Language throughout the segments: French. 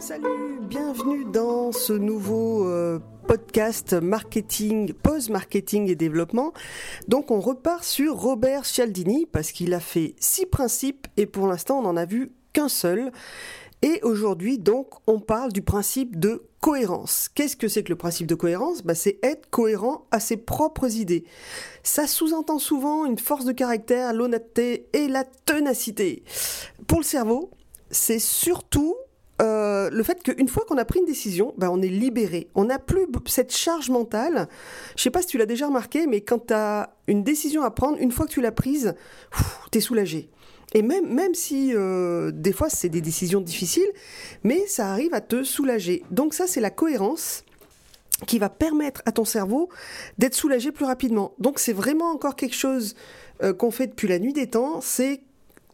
Salut, bienvenue dans ce nouveau euh, podcast marketing, post-marketing et développement. Donc on repart sur Robert Cialdini parce qu'il a fait six principes et pour l'instant on n'en a vu qu'un seul. Et aujourd'hui donc on parle du principe de cohérence. Qu'est-ce que c'est que le principe de cohérence? Bah, C'est être cohérent à ses propres idées. Ça sous-entend souvent une force de caractère, l'honnêteté et la ténacité. Pour le cerveau, c'est surtout euh, le fait qu'une fois qu'on a pris une décision, ben on est libéré. On n'a plus cette charge mentale. Je sais pas si tu l'as déjà remarqué, mais quand tu as une décision à prendre, une fois que tu l'as prise, tu es soulagé. Et même, même si euh, des fois c'est des décisions difficiles, mais ça arrive à te soulager. Donc ça, c'est la cohérence qui va permettre à ton cerveau d'être soulagé plus rapidement. Donc c'est vraiment encore quelque chose euh, qu'on fait depuis la nuit des temps, c'est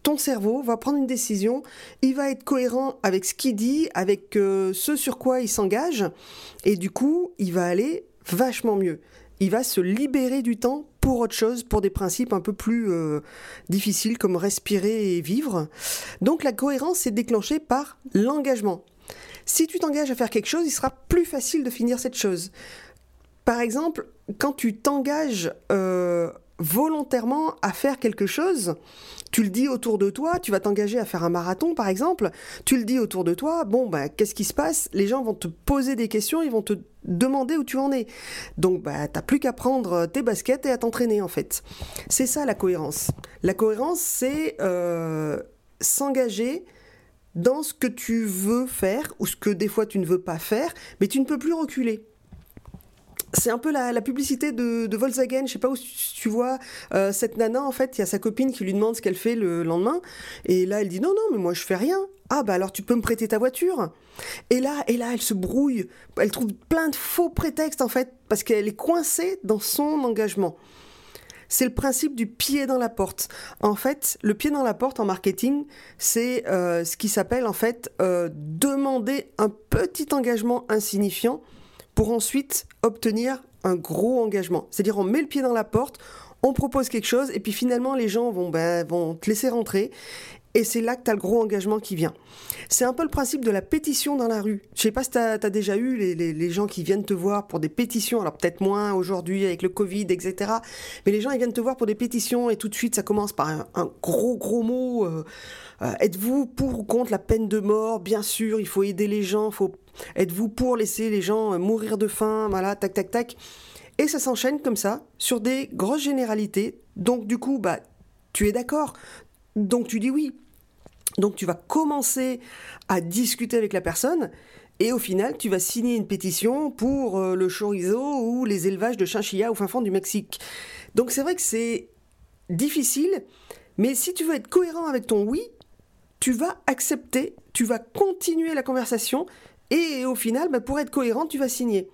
ton cerveau va prendre une décision, il va être cohérent avec ce qu'il dit, avec euh, ce sur quoi il s'engage, et du coup, il va aller vachement mieux. Il va se libérer du temps pour autre chose, pour des principes un peu plus euh, difficiles comme respirer et vivre. Donc la cohérence est déclenchée par l'engagement. Si tu t'engages à faire quelque chose, il sera plus facile de finir cette chose. Par exemple, quand tu t'engages euh, volontairement à faire quelque chose, tu le dis autour de toi, tu vas t'engager à faire un marathon par exemple, tu le dis autour de toi, bon bah qu'est-ce qui se passe? Les gens vont te poser des questions, ils vont te demander où tu en es. Donc bah t'as plus qu'à prendre tes baskets et à t'entraîner en fait. C'est ça la cohérence. La cohérence c'est euh, s'engager dans ce que tu veux faire ou ce que des fois tu ne veux pas faire, mais tu ne peux plus reculer c'est un peu la, publicité de, Volkswagen. Je sais pas où tu vois euh, cette nana en fait, il y a sa copine qui lui demande ce qu'elle fait le lendemain, et là elle dit non non mais moi je fais rien. Ah bah alors tu peux me prêter ta voiture. Et là et là elle se brouille, elle trouve plein de faux prétextes en fait parce qu'elle est coincée dans son engagement. C'est le principe du pied dans la porte. En fait, le pied dans la porte en marketing, c'est euh, ce qui s'appelle en fait euh, demander un petit engagement insignifiant pour ensuite obtenir un gros engagement. C'est-à-dire on met le pied dans la porte, on propose quelque chose et puis finalement les gens vont, ben, vont te laisser rentrer et c'est là que tu as le gros engagement qui vient. C'est un peu le principe de la pétition dans la rue. Je sais pas si tu as, déjà eu les, gens qui viennent te voir pour des pétitions, alors peut-être moins aujourd'hui avec le Covid, etc. Mais les gens, ils viennent te voir pour des pétitions et tout de suite, ça commence par un, gros, gros mot. Euh, euh, êtes-vous pour ou contre la peine de mort? Bien sûr, il faut aider les gens. Êtes-vous pour laisser les gens euh, mourir de faim Voilà, tac, tac, tac. Et ça s'enchaîne comme ça, sur des grosses généralités. Donc du coup, bah, tu es d'accord. Donc tu dis oui. Donc tu vas commencer à discuter avec la personne et au final tu vas signer une pétition pour euh, le chorizo ou les élevages de chinchilla au fin fond du Mexique. Donc c'est vrai que c'est difficile, mais si tu veux être cohérent avec ton oui, tu vas accepter, tu vas continuer la conversation et au final, bah, pour être cohérent, tu vas signer.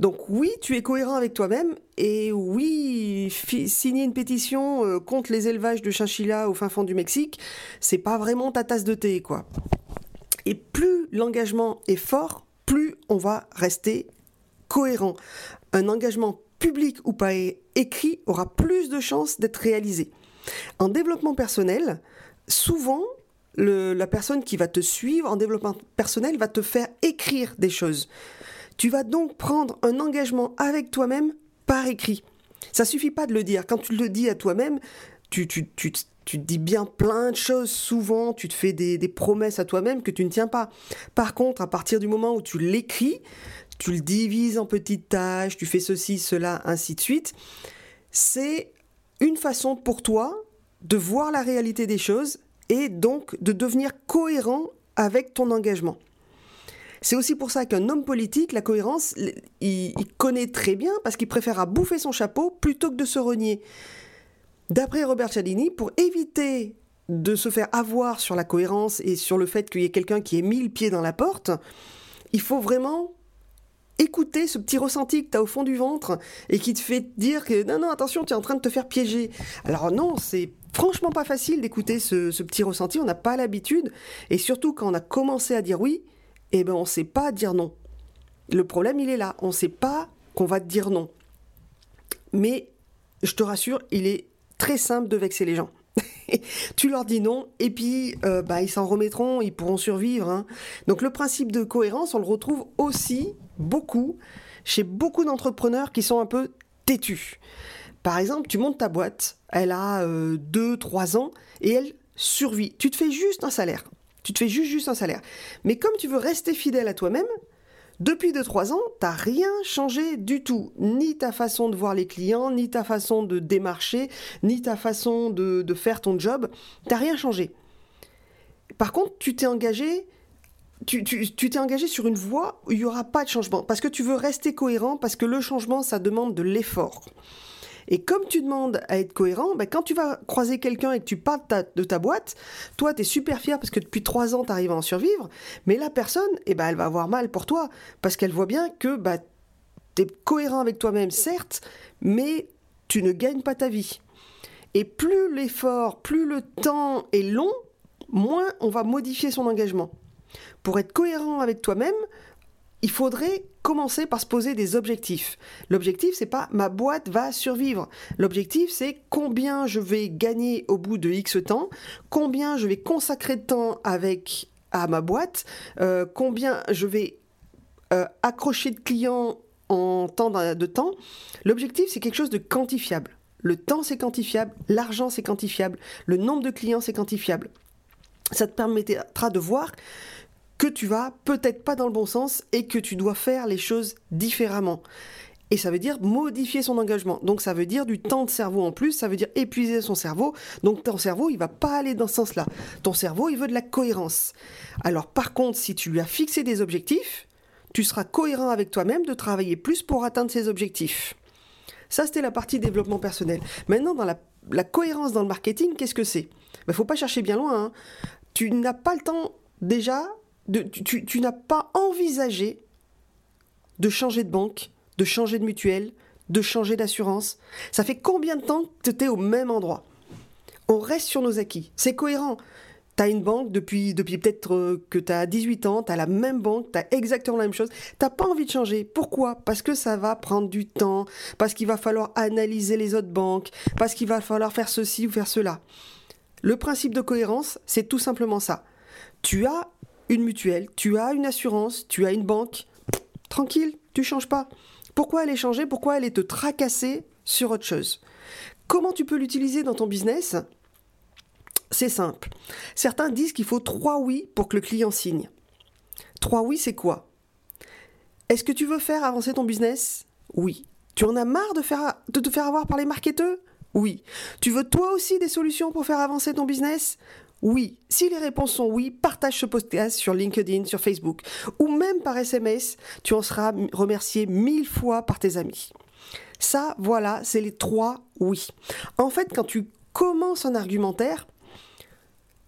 Donc oui, tu es cohérent avec toi-même et oui, signer une pétition euh, contre les élevages de chinchilla au fin fond du Mexique, c'est pas vraiment ta tasse de thé quoi. Et plus l'engagement est fort, plus on va rester cohérent. Un engagement public ou pas écrit aura plus de chances d'être réalisé. En développement personnel, souvent, la personne qui va te suivre en développement personnel va te faire écrire des choses. Tu vas donc prendre un engagement avec toi-même par écrit. Ça suffit pas de le dire. Quand tu le dis à toi-même, tu, tu, tu, tu, te dis bien plein de choses. Souvent, tu te fais des, des promesses à toi-même que tu ne tiens pas. Par contre, à partir du moment où tu l'écris, tu le divises en petites tâches, tu fais ceci, cela, ainsi de suite, c'est une façon pour toi de voir la réalité des choses et donc de devenir cohérent avec ton engagement. C'est aussi pour ça qu'un homme politique, la cohérence, il, connaît très bien parce qu'il préfère à bouffer son chapeau plutôt que de se renier. D'après Robert Cialdini, pour éviter de se faire avoir sur la cohérence et sur le fait qu'il y ait quelqu'un qui ait mis le pied dans la porte, il faut vraiment écouter ce petit ressenti que tu as au fond du ventre et qui te fait dire que non, non, attention, tu es en train de te faire piéger. Alors non, c'est franchement pas facile d'écouter ce, petit ressenti, on n'a pas l'habitude. Et surtout quand on a commencé à dire oui, eh ben on ne sait pas dire non. Le problème, il est là. On ne sait pas qu'on va te dire non. Mais je te rassure, il est très simple de vexer les gens. tu leur dis non, et puis euh, bah, ils s'en remettront, ils pourront survivre. hein. Donc le principe de cohérence, on le retrouve aussi beaucoup chez beaucoup d'entrepreneurs qui sont un peu têtus. Par exemple, tu montes ta boîte, elle a 2-3 ans, et elle survit. Tu te fais juste un salaire. Tu te fais juste, juste un salaire. Mais comme tu veux rester fidèle à toi-même, depuis 2-3 ans, t'as rien changé du tout. Ni ta façon de voir les clients, ni ta façon de démarcher, ni ta façon de, faire ton job. T'as rien changé. Par contre, tu t'es engagé. Tu tu- tu t'es engagé sur une voie où il n'y aura pas de changement. Parce que tu veux rester cohérent, parce que le changement, ça demande de l'effort. Et comme tu demandes à être cohérent, ben, quand tu vas croiser quelqu'un et que tu parles ta, de ta boîte, toi, tu es super fier parce que depuis trois ans, tu arrives à en survivre. Mais la personne, eh ben, elle va avoir mal pour toi parce qu'elle voit bien que bah, tu es cohérent avec toi-même, certes, mais tu ne gagnes pas ta vie. Et plus l'effort, plus le temps est long, moins on va modifier son engagement. Pour être cohérent avec toi-même, il faudrait commencer par se poser des objectifs. L'objectif, c'est pas ma boîte va survivre. L'objectif, c'est combien je vais gagner au bout de X temps, combien je vais consacrer de temps avec à ma boîte, euh, combien je vais euh, accrocher de clients en temps de de temps. L'objectif, c'est quelque chose de quantifiable. Le temps, c'est quantifiable, l'argent, c'est quantifiable, le nombre de clients, c'est quantifiable. Ça te permettra de voir que tu vas peut-être pas dans le bon sens et que tu dois faire les choses différemment. Et ça veut dire modifier son engagement. Donc ça veut dire du temps de cerveau en plus, ça veut dire épuiser son cerveau. Donc ton cerveau, il va pas aller dans ce sens-là. Ton cerveau, il veut de la cohérence. Alors par contre, si tu lui as fixé des objectifs, tu seras cohérent avec toi-même de travailler plus pour atteindre ces objectifs. Ça, c'était la partie développement personnel. Maintenant, dans la, cohérence dans le marketing, qu'est-ce que c'est? Il ne faut pas chercher bien loin. hein. Tu n'as pas le temps déjà, tu n'as pas envisagé de changer de banque, de changer de mutuelle, de changer d'assurance. Ça fait combien de temps que tu es au même endroit? On reste sur nos acquis. C'est cohérent. Tu as une banque depuis, depuis peut-être euh, que tu as 18 ans, tu as la même banque, tu as exactement la même chose. Tu pas envie de changer. Pourquoi? Parce que ça va prendre du temps, parce qu'il va falloir analyser les autres banques, parce qu'il va falloir faire ceci ou faire cela. Le principe de cohérence, c'est tout simplement ça. Tu as une mutuelle, tu as une assurance, tu as une banque. Tranquille, tu changes pas. Pourquoi aller changer Pourquoi aller te tracasser sur autre chose? Comment tu peux l'utiliser dans ton business? C'est simple. Certains disent qu'il faut trois oui pour que le client signe. Trois oui, c'est quoi? Est-ce que tu veux faire avancer ton business? Oui. Tu en as marre de, de te faire avoir par les marketeurs? Oui. Tu veux toi aussi des solutions pour faire avancer ton business? Oui. Si les réponses sont oui, partage ce podcast sur LinkedIn, sur Facebook ou même par SMS. Tu en seras remercié mille fois par tes amis. Ça, voilà, c'est les trois oui. En fait, quand tu commences un argumentaire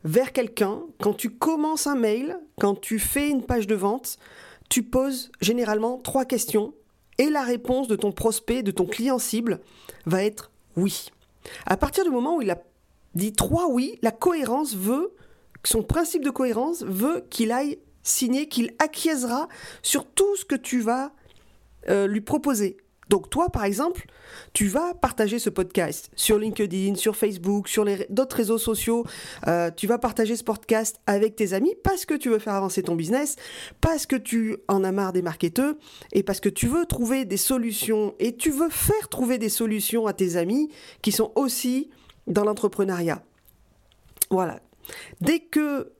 vers quelqu'un, quand tu commences un mail, quand tu fais une page de vente, tu poses généralement trois questions et la réponse de ton prospect, de ton client cible, va être oui. À partir du moment où il a dit trois oui, la cohérence veut, son principe de cohérence veut qu'il aille signer, qu'il acquiescera sur tout ce que tu vas euh, lui proposer. Donc toi, par exemple, tu vas partager ce podcast sur LinkedIn, sur Facebook, sur d'autres réseaux sociaux. Euh, tu vas partager ce podcast avec tes amis parce que tu veux faire avancer ton business, parce que tu en as marre des marketeurs et parce que tu veux trouver des solutions et tu veux faire trouver des solutions à tes amis qui sont aussi dans l'entrepreneuriat. Voilà. Dès que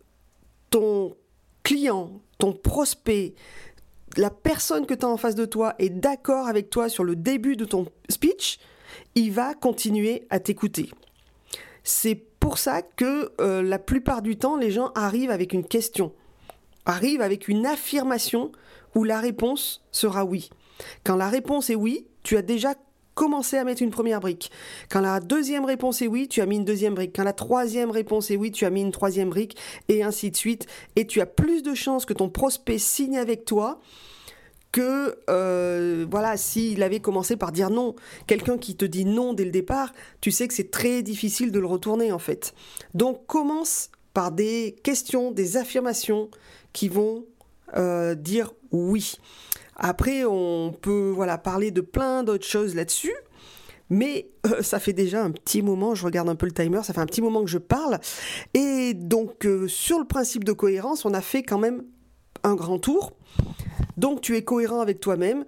ton client, ton prospect, la personne que tu as en face de toi est d'accord avec toi sur le début de ton speech, il va continuer à t'écouter. C'est pour ça que euh, la plupart du temps, les gens arrivent avec une question, arrivent avec une affirmation où la réponse sera oui. Quand la réponse est oui, tu as déjà commencé à mettre une première brique. Quand la deuxième réponse est oui, tu as mis une deuxième brique. Quand la troisième réponse est oui, tu as mis une troisième brique, et ainsi de suite. Et tu as plus de chances que ton prospect signe avec toi que euh, voilà s'il avait commencé par dire non quelqu'un qui te dit non dès le départ tu sais que c'est très difficile de le retourner en fait donc commence par des questions des affirmations qui vont euh, dire oui après on peut voilà parler de plein d'autres choses là-dessus Mais euh, ça fait déjà un petit moment, je regarde un peu le timer, ça fait un petit moment que je parle. Et donc, euh, sur le principe de cohérence, on a fait quand même un grand tour. Donc, tu es cohérent avec toi-même,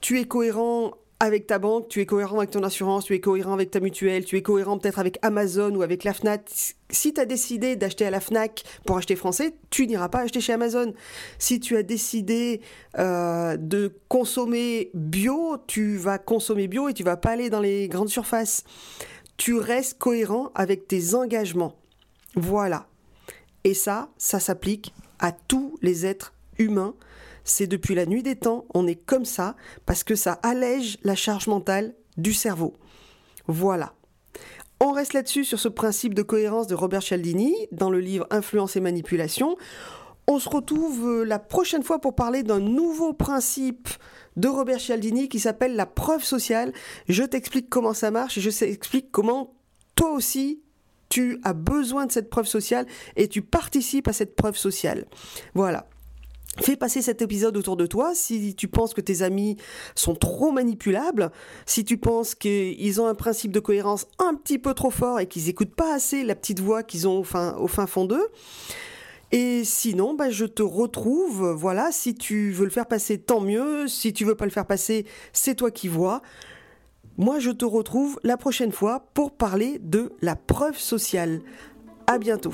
tu es cohérent avec ta banque, tu es cohérent avec ton assurance, tu es cohérent avec ta mutuelle, tu es cohérent peut-être avec Amazon ou avec la FNAC. Si tu as décidé d'acheter à la FNAC pour acheter français, tu n'iras pas acheter chez Amazon. Si tu as décidé euh, de consommer bio, tu vas consommer bio et tu vas pas aller dans les grandes surfaces. Tu restes cohérent avec tes engagements. Voilà. Et ça, ça s'applique à tous les êtres humains c'est depuis la nuit des temps, on est comme ça, parce que ça allège la charge mentale du cerveau. Voilà. On reste là-dessus sur ce principe de cohérence de Robert Cialdini dans le livre Influence et manipulation. On se retrouve euh, la prochaine fois pour parler d'un nouveau principe de Robert Cialdini qui s'appelle la preuve sociale. Je t'explique comment ça marche et je t'explique comment toi aussi tu as besoin de cette preuve sociale et tu participes à cette preuve sociale. Voilà. Fais passer cet épisode autour de toi si tu penses que tes amis sont trop manipulables, si tu penses qu'ils ont un principe de cohérence un petit peu trop fort et qu'ils n'écoutent pas assez la petite voix qu'ils ont au fin, fond d'eux. Et sinon, bah, je te retrouve, voilà, si tu veux le faire passer, tant mieux, si tu veux pas le faire passer, c'est toi qui vois. Moi, je te retrouve la prochaine fois pour parler de la preuve sociale. À bientôt.